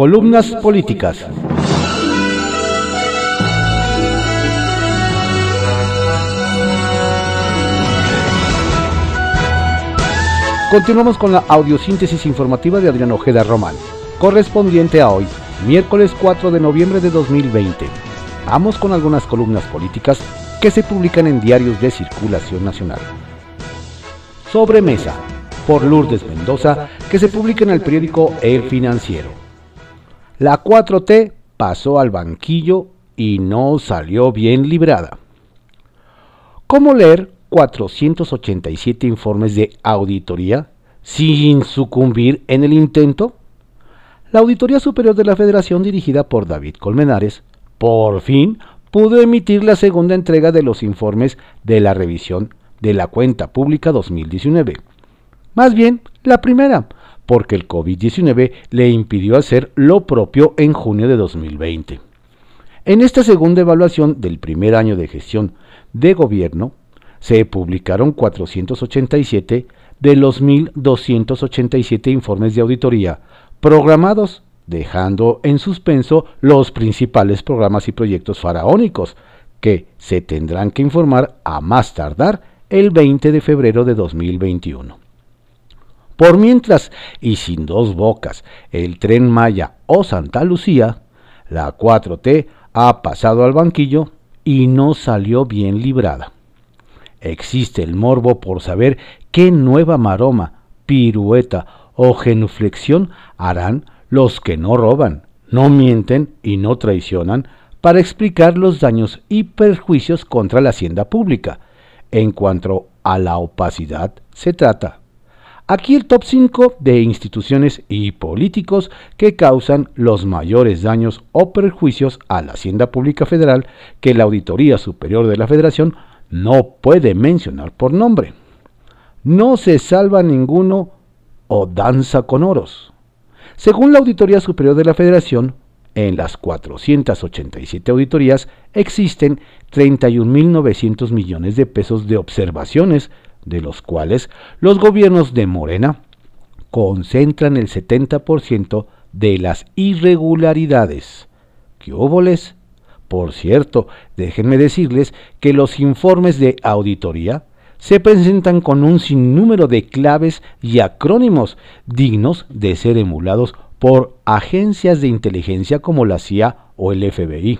Columnas políticas. Continuamos con la audiosíntesis informativa de Adrián Ojeda Román, correspondiente a hoy, miércoles 4 de noviembre de 2020. Vamos con algunas columnas políticas que se publican en diarios de circulación nacional. Sobremesa, por Lourdes Mendoza, que se publica en el periódico El Financiero. La 4T pasó al banquillo y no salió bien librada. ¿Cómo leer 487 informes de auditoría sin sucumbir en el intento? La Auditoría Superior de la Federación, dirigida por David Colmenares, por fin pudo emitir la segunda entrega de los informes de la revisión de la cuenta pública 2019. Más bien, la primera, porque el COVID-19 le impidió hacer lo propio en junio de 2020. En esta segunda evaluación del primer año de gestión de gobierno, se publicaron 487 de los 1.287 informes de auditoría programados, dejando en suspenso los principales programas y proyectos faraónicos que se tendrán que informar a más tardar el 20 de febrero de 2021. Por mientras, y sin dos bocas, el tren Maya o Santa Lucía, la 4T ha pasado al banquillo y no salió bien librada. Existe el morbo por saber qué nueva maroma, pirueta o genuflexión harán los que no roban, no mienten y no traicionan para explicar los daños y perjuicios contra la hacienda pública. En cuanto a la opacidad se trata. Aquí el top 5 de instituciones y políticos que causan los mayores daños o perjuicios a la hacienda pública federal que la Auditoría Superior de la Federación no puede mencionar por nombre. No se salva ninguno o danza con oros. Según la Auditoría Superior de la Federación, en las 487 auditorías existen 31.900 millones de pesos de observaciones, de los cuales los gobiernos de Morena concentran el 70% de las irregularidades. ¿Qué óboles? Por cierto, déjenme decirles que los informes de auditoría se presentan con un sinnúmero de claves y acrónimos dignos de ser emulados por agencias de inteligencia como la CIA o el FBI.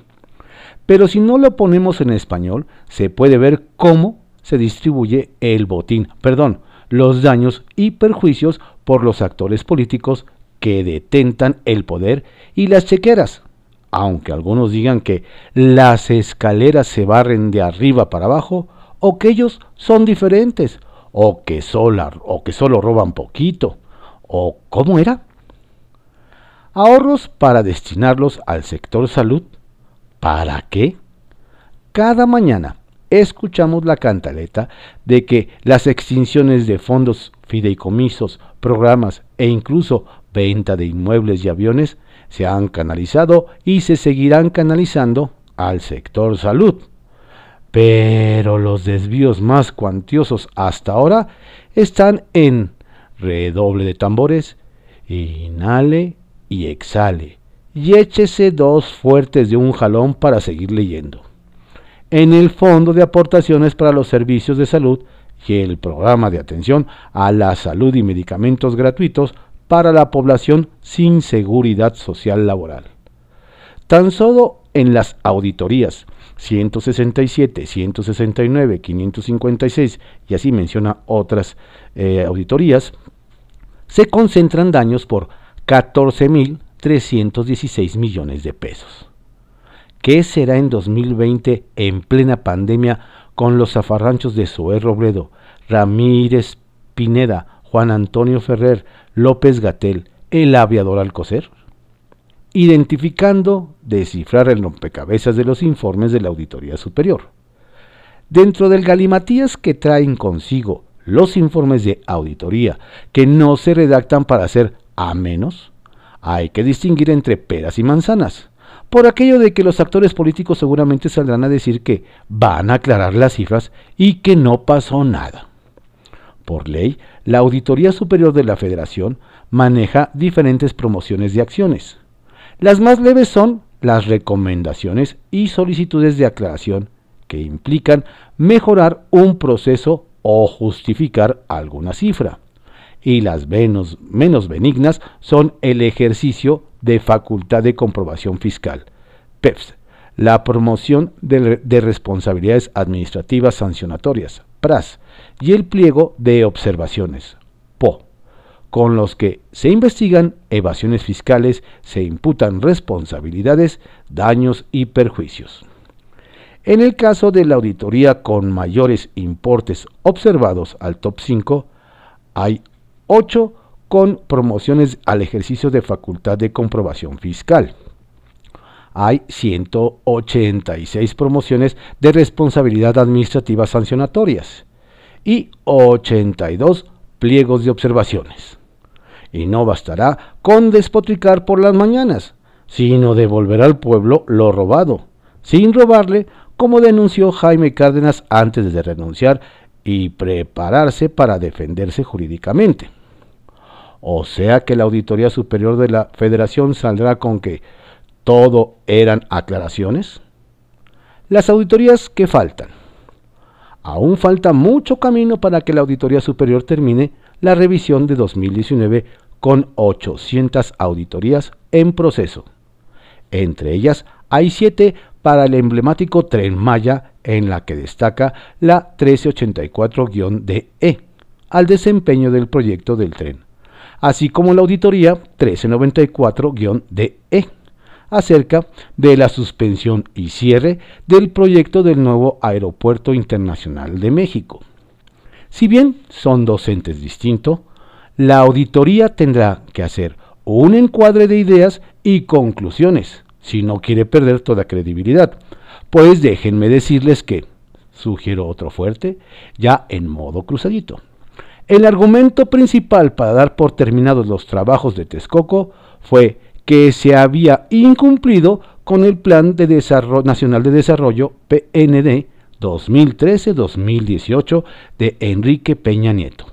Pero si no lo ponemos en español, se puede ver cómo se distribuye el botín, perdón, los daños y perjuicios por los actores políticos que detentan el poder y las chequeras, aunque algunos digan que las escaleras se barren de arriba para abajo, o que ellos son diferentes, o que o que solo roban poquito, o cómo era. Ahorros para destinarlos al sector salud. ¿Para qué? Cada mañana escuchamos la cantaleta de que las extinciones de fondos, fideicomisos, programas e incluso venta de inmuebles y aviones se han canalizado y se seguirán canalizando al sector salud. Pero los desvíos más cuantiosos hasta ahora están en redoble de tambores, inhale y exhale, y échese dos fuertes de un jalón para seguir leyendo. En el Fondo de Aportaciones para los Servicios de Salud y el Programa de Atención a la Salud y Medicamentos Gratuitos para la población sin seguridad social laboral. Tan solo en las auditorías 167, 169, 556 y así menciona otras eh, auditorías, se concentran daños por 14.316 millones de pesos. ¿Qué será en 2020 en plena pandemia con los zafarranchos de Zoé Robledo, Ramírez Pineda, Juan Antonio Ferrer, López Gatel, el aviador Alcocer, identificando, descifrar el rompecabezas de los informes de la Auditoría Superior. Dentro del galimatías que traen consigo los informes de auditoría que no se redactan para ser a menos, hay que distinguir entre peras y manzanas, por aquello de que los actores políticos seguramente saldrán a decir que van a aclarar las cifras y que no pasó nada. Por ley, la Auditoría Superior de la Federación maneja diferentes promociones de acciones. Las más leves son las recomendaciones y solicitudes de aclaración que implican mejorar un proceso o justificar alguna cifra. Y las menos, menos benignas son el ejercicio de facultad de comprobación fiscal, PEPS, la promoción de, de responsabilidades administrativas sancionatorias, PRAS, y el pliego de observaciones, PO con los que se investigan evasiones fiscales, se imputan responsabilidades, daños y perjuicios. En el caso de la auditoría con mayores importes observados al top 5, hay 8 con promociones al ejercicio de facultad de comprobación fiscal. Hay 186 promociones de responsabilidad administrativa sancionatorias y 82 pliegos de observaciones. Y no bastará con despotricar por las mañanas, sino devolver al pueblo lo robado, sin robarle, como denunció Jaime Cárdenas antes de renunciar y prepararse para defenderse jurídicamente. O sea que la Auditoría Superior de la Federación saldrá con que todo eran aclaraciones. Las auditorías que faltan. Aún falta mucho camino para que la Auditoría Superior termine la revisión de 2019 con 800 auditorías en proceso. Entre ellas hay siete para el emblemático Tren Maya, en la que destaca la 1384-DE, al desempeño del proyecto del tren, así como la auditoría 1394-DE, acerca de la suspensión y cierre del proyecto del nuevo Aeropuerto Internacional de México. Si bien son docentes distintos, la auditoría tendrá que hacer un encuadre de ideas y conclusiones, si no quiere perder toda credibilidad. Pues déjenme decirles que, sugiero otro fuerte, ya en modo cruzadito. El argumento principal para dar por terminados los trabajos de Texcoco fue que se había incumplido con el Plan de Desarrollo, Nacional de Desarrollo PND 2013-2018 de Enrique Peña Nieto.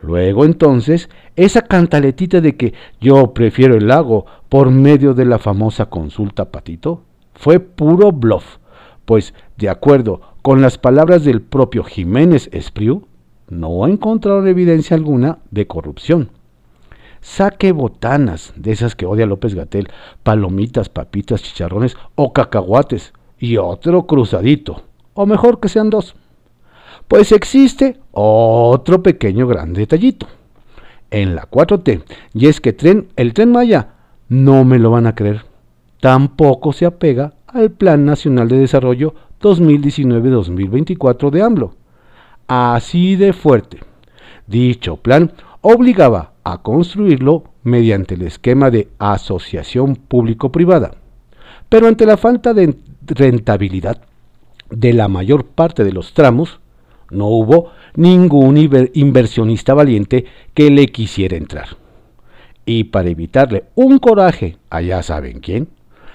Luego entonces, esa cantaletita de que yo prefiero el lago por medio de la famosa consulta Patito fue puro bluff, pues de acuerdo con las palabras del propio Jiménez Espriu, no encontraron evidencia alguna de corrupción. Saque botanas, de esas que odia López Gatel, palomitas, papitas, chicharrones o cacahuates, y otro cruzadito, o mejor que sean dos. Pues existe otro pequeño gran detallito en la 4T, y es que tren, el tren Maya, no me lo van a creer, tampoco se apega al Plan Nacional de Desarrollo 2019-2024 de AMLO. Así de fuerte. Dicho plan obligaba a construirlo mediante el esquema de asociación público-privada. Pero ante la falta de rentabilidad de la mayor parte de los tramos, no hubo ningún inversionista valiente que le quisiera entrar. Y para evitarle un coraje a ya saben quién,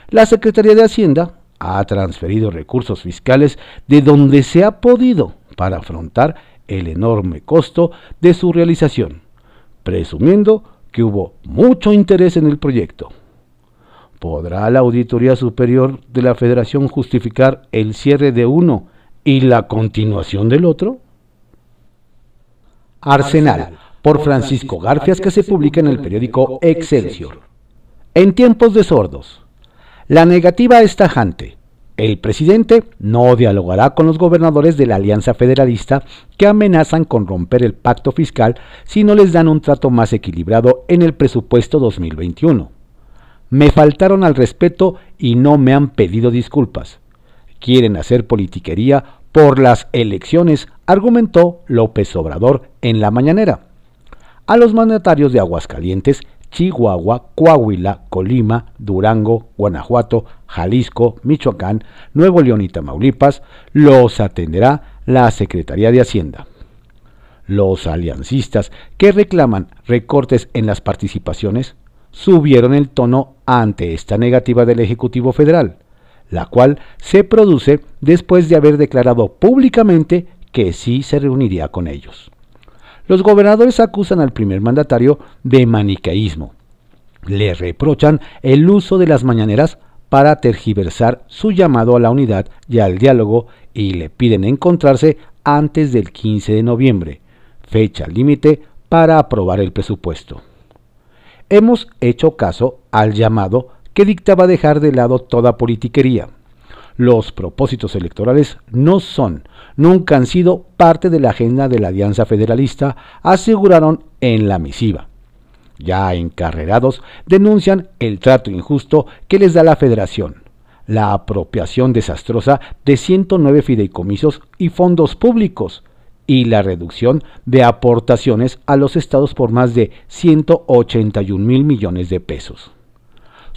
la Secretaría de Hacienda ha transferido recursos fiscales de donde se ha podido para afrontar el enorme costo de su realización, presumiendo que hubo mucho interés en el proyecto. ¿Podrá la Auditoría Superior de la Federación justificar el cierre de uno y la continuación del otro? Arsenal, por Francisco Garfias, que se publica en el periódico Excelsior. En tiempos de sordos. La negativa es tajante. El presidente no dialogará con los gobernadores de la Alianza Federalista que amenazan con romper el pacto fiscal si no les dan un trato más equilibrado en el presupuesto 2021. Me faltaron al respeto y no me han pedido disculpas. Quieren hacer politiquería por las elecciones, argumentó López Obrador en la mañanera. A los mandatarios de Aguascalientes, Chihuahua, Coahuila, Colima, Durango, Guanajuato, Jalisco, Michoacán, Nuevo León y Tamaulipas los atenderá la Secretaría de Hacienda. Los aliancistas que reclaman recortes en las participaciones subieron el tono ante esta negativa del Ejecutivo Federal la cual se produce después de haber declarado públicamente que sí se reuniría con ellos. Los gobernadores acusan al primer mandatario de manicaísmo, le reprochan el uso de las mañaneras para tergiversar su llamado a la unidad y al diálogo y le piden encontrarse antes del 15 de noviembre, fecha límite para aprobar el presupuesto. Hemos hecho caso al llamado que dictaba dejar de lado toda politiquería. Los propósitos electorales no son, nunca han sido parte de la agenda de la Alianza Federalista, aseguraron en la misiva ya encarrerados, denuncian el trato injusto que les da la federación, la apropiación desastrosa de 109 fideicomisos y fondos públicos, y la reducción de aportaciones a los estados por más de 181 mil millones de pesos.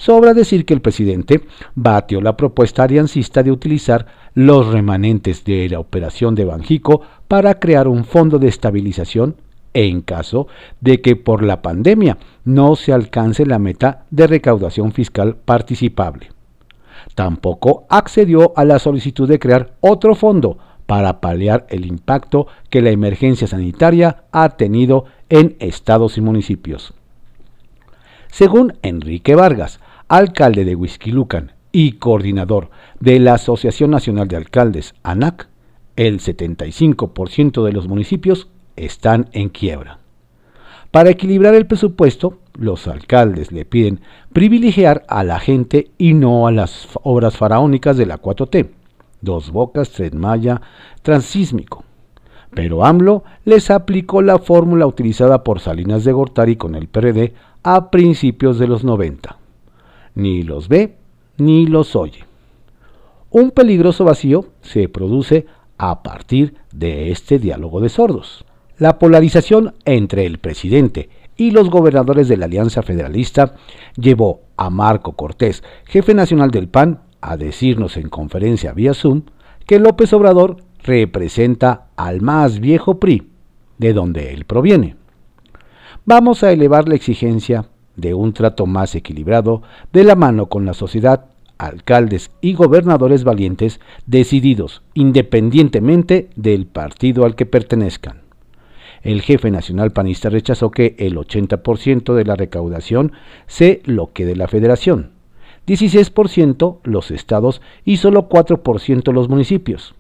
Sobra decir que el presidente batió la propuesta aliancista de utilizar los remanentes de la operación de Banjico para crear un fondo de estabilización en caso de que por la pandemia no se alcance la meta de recaudación fiscal participable. Tampoco accedió a la solicitud de crear otro fondo para paliar el impacto que la emergencia sanitaria ha tenido en estados y municipios. Según Enrique Vargas, alcalde de Huizquilucan y coordinador de la Asociación Nacional de Alcaldes, ANAC, el 75% de los municipios están en quiebra. Para equilibrar el presupuesto, los alcaldes le piden privilegiar a la gente y no a las obras faraónicas de la 4T, Dos Bocas, Tren Maya, Transísmico. Pero AMLO les aplicó la fórmula utilizada por Salinas de Gortari con el PRD a principios de los 90. Ni los ve ni los oye. Un peligroso vacío se produce a partir de este diálogo de sordos. La polarización entre el presidente y los gobernadores de la Alianza Federalista llevó a Marco Cortés, jefe nacional del PAN, a decirnos en conferencia vía Zoom que López Obrador representa al más viejo PRI, de donde él proviene. Vamos a elevar la exigencia de un trato más equilibrado de la mano con la sociedad, alcaldes y gobernadores valientes decididos independientemente del partido al que pertenezcan el jefe nacional panista rechazó que el 80% de la recaudación se lo quede la federación, 16% los estados y solo 4% los municipios.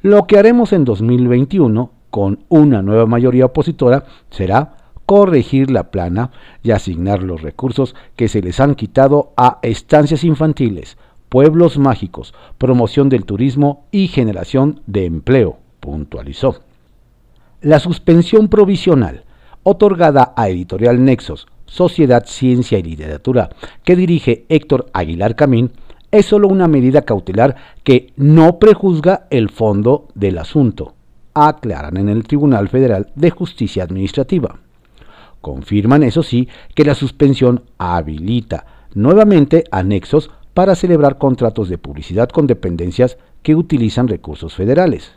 Lo que haremos en 2021 con una nueva mayoría opositora será corregir la plana y asignar los recursos que se les han quitado a estancias infantiles, pueblos mágicos, promoción del turismo y generación de empleo, puntualizó. La suspensión provisional, otorgada a Editorial Nexos, Sociedad, Ciencia y Literatura, que dirige Héctor Aguilar Camín, es solo una medida cautelar que no prejuzga el fondo del asunto, aclaran en el Tribunal Federal de Justicia Administrativa. Confirman, eso sí, que la suspensión habilita nuevamente anexos para celebrar contratos de publicidad con dependencias que utilizan recursos federales.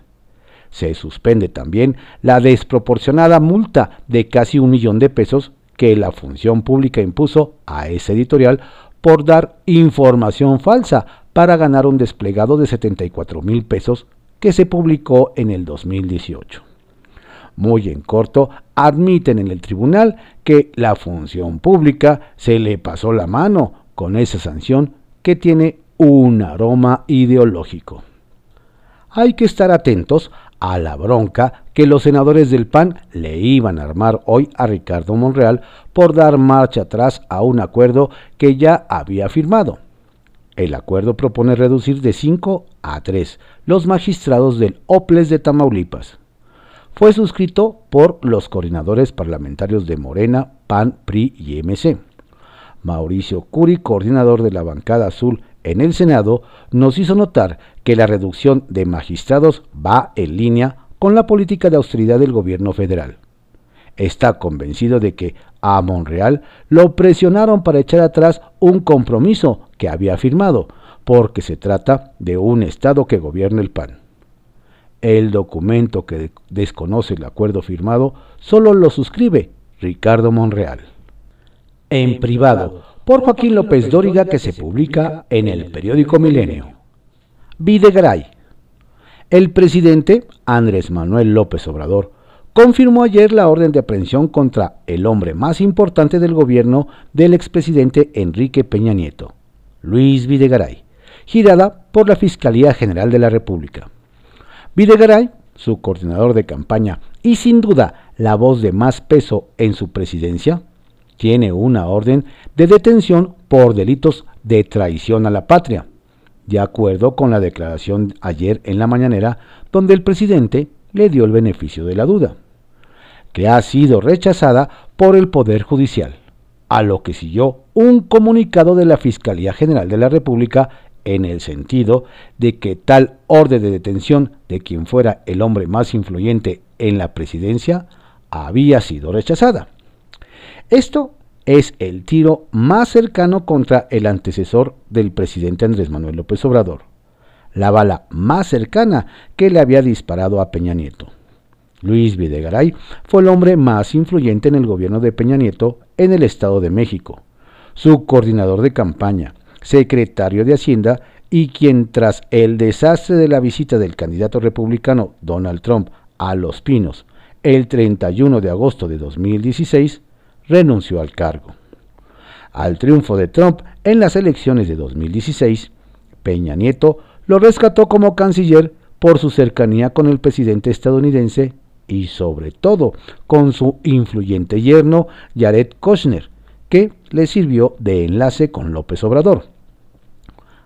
Se suspende también la desproporcionada multa de casi un millón de pesos que la función pública impuso a ese editorial por dar información falsa para ganar un desplegado de 74 mil pesos que se publicó en el 2018. Muy en corto, admiten en el tribunal que la función pública se le pasó la mano con esa sanción que tiene un aroma ideológico. Hay que estar atentos a la bronca que los senadores del PAN le iban a armar hoy a Ricardo Monreal por dar marcha atrás a un acuerdo que ya había firmado. El acuerdo propone reducir de 5 a 3 los magistrados del OPLES de Tamaulipas. Fue suscrito por los coordinadores parlamentarios de Morena, PAN, PRI y MC. Mauricio Curi, coordinador de la bancada azul en el Senado, nos hizo notar que la reducción de magistrados va en línea con la política de austeridad del gobierno federal. Está convencido de que a Monreal lo presionaron para echar atrás un compromiso que había firmado, porque se trata de un Estado que gobierna el PAN. El documento que desconoce el acuerdo firmado solo lo suscribe Ricardo Monreal. En privado, por Joaquín López Dóriga que se publica en el periódico Milenio. Videgaray. El presidente Andrés Manuel López Obrador confirmó ayer la orden de aprehensión contra el hombre más importante del gobierno del expresidente Enrique Peña Nieto, Luis Videgaray, girada por la Fiscalía General de la República. Videgaray, su coordinador de campaña y sin duda la voz de más peso en su presidencia, tiene una orden de detención por delitos de traición a la patria, de acuerdo con la declaración ayer en la mañanera donde el presidente le dio el beneficio de la duda que ha sido rechazada por el Poder Judicial, a lo que siguió un comunicado de la Fiscalía General de la República en el sentido de que tal orden de detención de quien fuera el hombre más influyente en la presidencia había sido rechazada. Esto es el tiro más cercano contra el antecesor del presidente Andrés Manuel López Obrador, la bala más cercana que le había disparado a Peña Nieto. Luis Videgaray fue el hombre más influyente en el gobierno de Peña Nieto en el Estado de México, su coordinador de campaña, secretario de Hacienda y quien tras el desastre de la visita del candidato republicano Donald Trump a Los Pinos el 31 de agosto de 2016, renunció al cargo. Al triunfo de Trump en las elecciones de 2016, Peña Nieto lo rescató como canciller por su cercanía con el presidente estadounidense y sobre todo con su influyente yerno Jared Kushner, que le sirvió de enlace con López Obrador.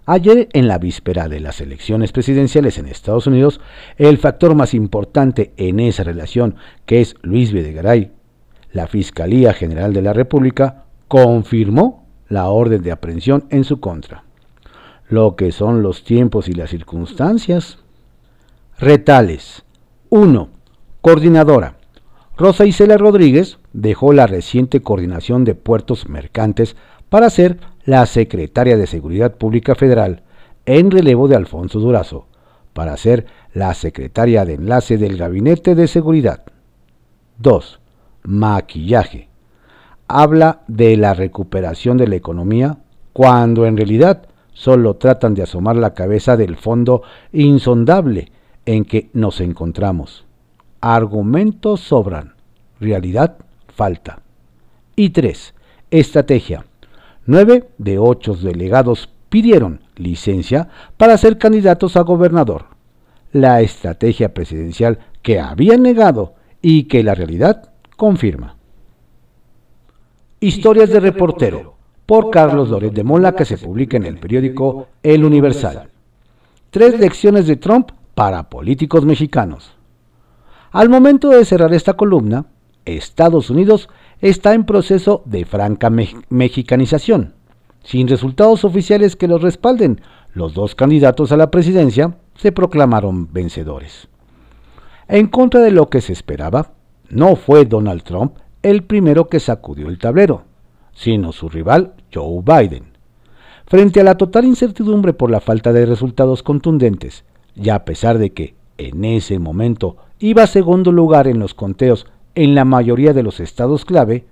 Ayer, en la víspera de las elecciones presidenciales en Estados Unidos, el factor más importante en esa relación, que es Luis Videgaray, la Fiscalía General de la República confirmó la orden de aprehensión en su contra. Lo que son los tiempos y las circunstancias. Retales. 1. Coordinadora. Rosa Isela Rodríguez dejó la reciente coordinación de puertos mercantes para ser la secretaria de Seguridad Pública Federal en relevo de Alfonso Durazo, para ser la secretaria de enlace del Gabinete de Seguridad. 2. Maquillaje. Habla de la recuperación de la economía cuando en realidad solo tratan de asomar la cabeza del fondo insondable en que nos encontramos. Argumentos sobran, realidad falta. Y 3. Estrategia. Nueve de ocho delegados pidieron licencia para ser candidatos a gobernador. La estrategia presidencial que habían negado y que la realidad confirma. Historias de reportero por Carlos Loret de Mola que se publica en el periódico El Universal. Tres lecciones de Trump para políticos mexicanos. Al momento de cerrar esta columna, Estados Unidos está en proceso de franca mexicanización. Sin resultados oficiales que los respalden, los dos candidatos a la presidencia se proclamaron vencedores. En contra de lo que se esperaba, no fue Donald Trump el primero que sacudió el tablero, sino su rival Joe Biden. Frente a la total incertidumbre por la falta de resultados contundentes, y a pesar de que, en ese momento, iba a segundo lugar en los conteos en la mayoría de los estados clave,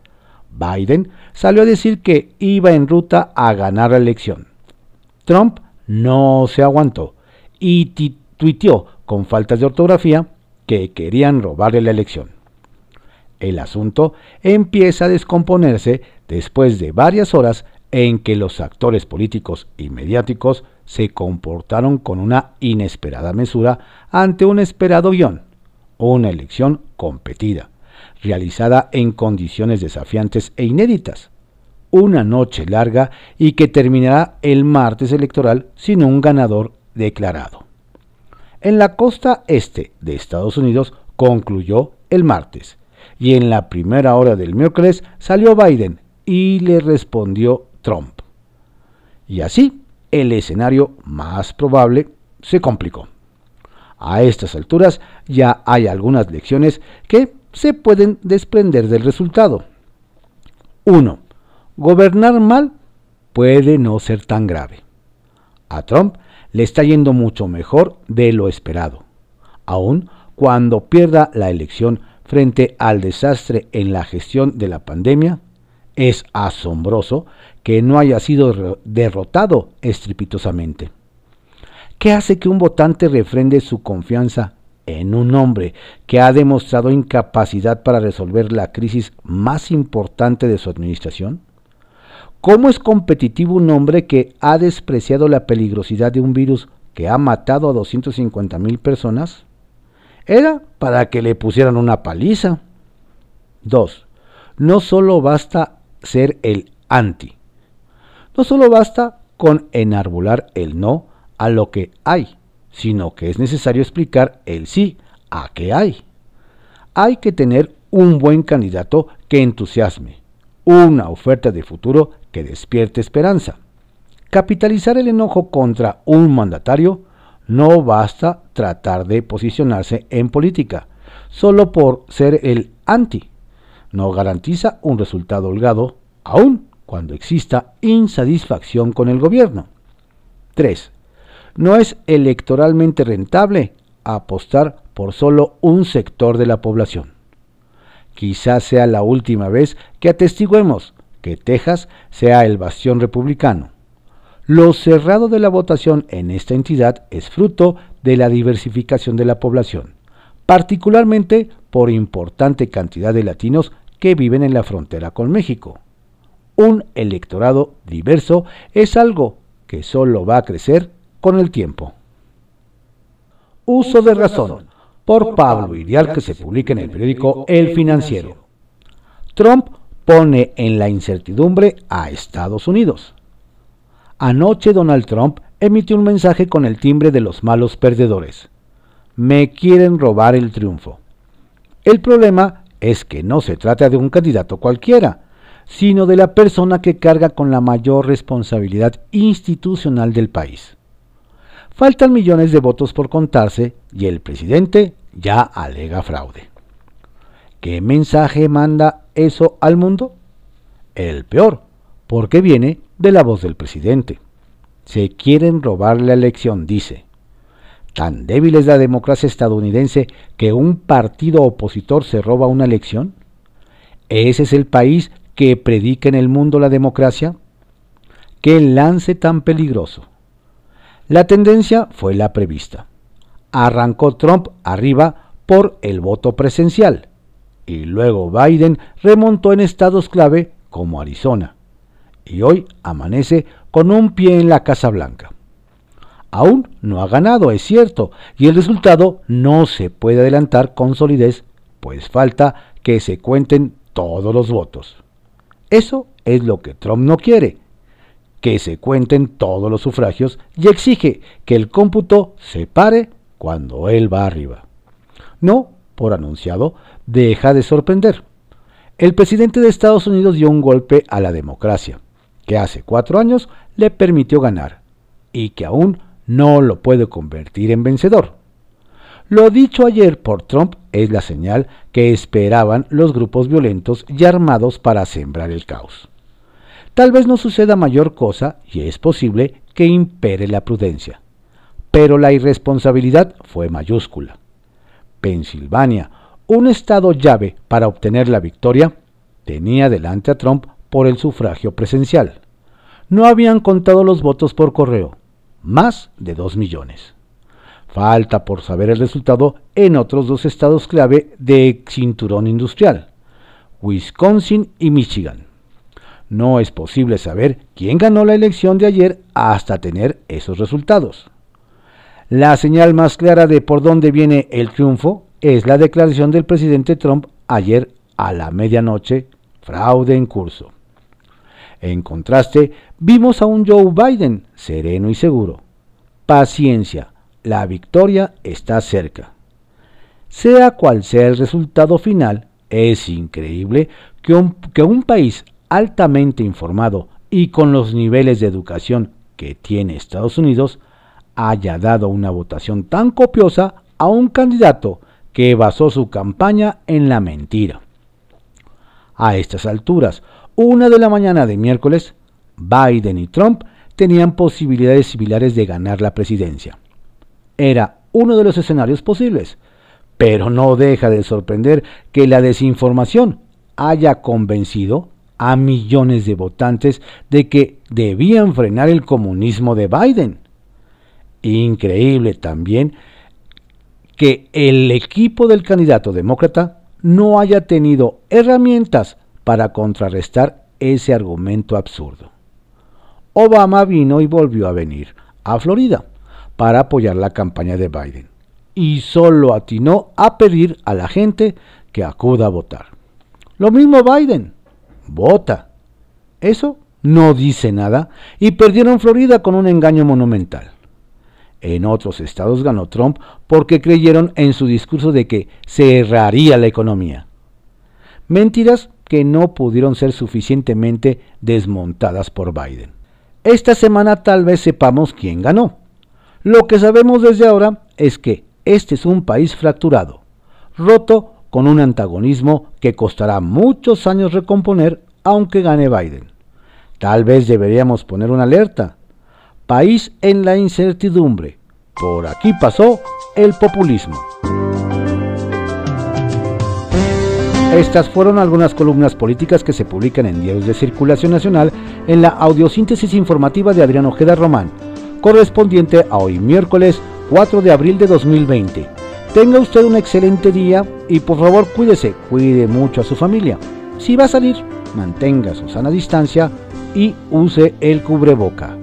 Biden salió a decir que iba en ruta a ganar la elección. Trump no se aguantó y tuiteó con faltas de ortografía que querían robarle la elección. El asunto empieza a descomponerse después de varias horas en que los actores políticos y mediáticos se comportaron con una inesperada mesura ante un esperado guion una elección competida, realizada en condiciones desafiantes e inéditas. Una noche larga y que terminará el martes electoral sin un ganador declarado. En la costa este de Estados Unidos concluyó el martes y en la primera hora del miércoles salió Biden y le respondió Trump. Y así el escenario más probable se complicó. A estas alturas ya hay algunas lecciones que se pueden desprender del resultado. 1. Gobernar mal puede no ser tan grave. A Trump le está yendo mucho mejor de lo esperado. Aun cuando pierda la elección frente al desastre en la gestión de la pandemia, es asombroso que no haya sido derrotado estrepitosamente. ¿Qué hace que un votante refrende su confianza en un hombre que ha demostrado incapacidad para resolver la crisis más importante de su administración? ¿Cómo es competitivo un hombre que ha despreciado la peligrosidad de un virus que ha matado a 250 mil personas? Era para que le pusieran una paliza. 2. No solo basta ser el anti. No solo basta con enarbolar el no a lo que hay, sino que es necesario explicar el sí a qué hay. Hay que tener un buen candidato que entusiasme, una oferta de futuro que despierte esperanza. Capitalizar el enojo contra un mandatario no basta tratar de posicionarse en política, solo por ser el anti. No garantiza un resultado holgado, aun cuando exista insatisfacción con el gobierno. 3. No es electoralmente rentable apostar por solo un sector de la población. Quizás sea la última vez que atestiguemos que Texas sea el bastión republicano. Lo cerrado de la votación en esta entidad es fruto de la diversificación de la población, particularmente por importante cantidad de latinos que viven en la frontera con México. Un electorado diverso es algo que solo va a crecer con el tiempo. Uso de razón por Pablo Irial que se publica en el periódico El Financiero. Trump pone en la incertidumbre a Estados Unidos. Anoche Donald Trump emitió un mensaje con el timbre de los malos perdedores. Me quieren robar el triunfo. El problema es que no se trata de un candidato cualquiera, sino de la persona que carga con la mayor responsabilidad institucional del país. Faltan millones de votos por contarse y el presidente ya alega fraude. ¿Qué mensaje manda eso al mundo? El peor, porque viene de la voz del presidente. Se quieren robar la elección, dice. ¿Tan débil es la democracia estadounidense que un partido opositor se roba una elección? ¿Ese es el país que predica en el mundo la democracia? ¿Qué lance tan peligroso? La tendencia fue la prevista arrancó Trump arriba por el voto presencial y luego Biden remontó en estados clave como Arizona y hoy amanece con un pie en la Casa Blanca. Aún no ha ganado, es cierto, y el resultado no se puede adelantar con solidez, pues falta que se cuenten todos los votos. Eso es lo que Trump no quiere, que se cuenten todos los sufragios y exige que el cómputo se pare cuando él va arriba. No, por anunciado, deja de sorprender. El presidente de Estados Unidos dio un golpe a la democracia, que hace cuatro años le permitió ganar, y que aún no lo puede convertir en vencedor. Lo dicho ayer por Trump es la señal que esperaban los grupos violentos y armados para sembrar el caos. Tal vez no suceda mayor cosa y es posible que impere la prudencia pero la irresponsabilidad fue mayúscula. Pensilvania, un estado llave para obtener la victoria, tenía delante a Trump por el sufragio presencial. No habían contado los votos por correo, más de dos millones. Falta por saber el resultado en otros dos estados clave de cinturón industrial, Wisconsin y Michigan. No es posible saber quién ganó la elección de ayer hasta tener esos resultados. La señal más clara de por dónde viene el triunfo es la declaración del presidente Trump ayer a la medianoche, fraude en curso. En contraste, vimos a un Joe Biden sereno y seguro. Paciencia, la victoria está cerca. Sea cual sea el resultado final, es increíble que un, que un país altamente informado y con los niveles de educación que tiene Estados Unidos haya dado una votación tan copiosa a un candidato que basó su campaña en la mentira. A estas alturas, una de la mañana de miércoles, Biden y Trump tenían posibilidades similares de ganar la presidencia. Era uno de los escenarios posibles, pero no deja de sorprender que la desinformación haya convencido a millones de votantes de que debían frenar el comunismo de Biden Increíble también que el equipo del candidato demócrata no haya tenido herramientas para contrarrestar ese argumento absurdo. Obama vino y volvió a venir a Florida para apoyar la campaña de Biden y solo atinó a pedir a la gente que acuda a votar. Lo mismo Biden, vota. Eso no dice nada y perdieron Florida con un engaño monumental. En otros estados ganó Trump porque creyeron en su discurso de que cerraría la economía. Mentiras que no pudieron ser suficientemente desmontadas por Biden. Esta semana tal vez sepamos quién ganó. Lo que sabemos desde ahora es que este es un país fracturado, roto con un antagonismo que costará muchos años recomponer aunque gane Biden. Tal vez deberíamos poner una alerta. País en la incertidumbre. Por aquí pasó el populismo. Estas fueron algunas columnas políticas que se publican en diarios de circulación nacional en la audiosíntesis informativa de Adrián Ojeda Román, correspondiente a hoy miércoles 4 de abril de 2020. Tenga usted un excelente día y por favor cuídese, cuide mucho a su familia. Si va a salir, mantenga su sana distancia y use el cubreboca.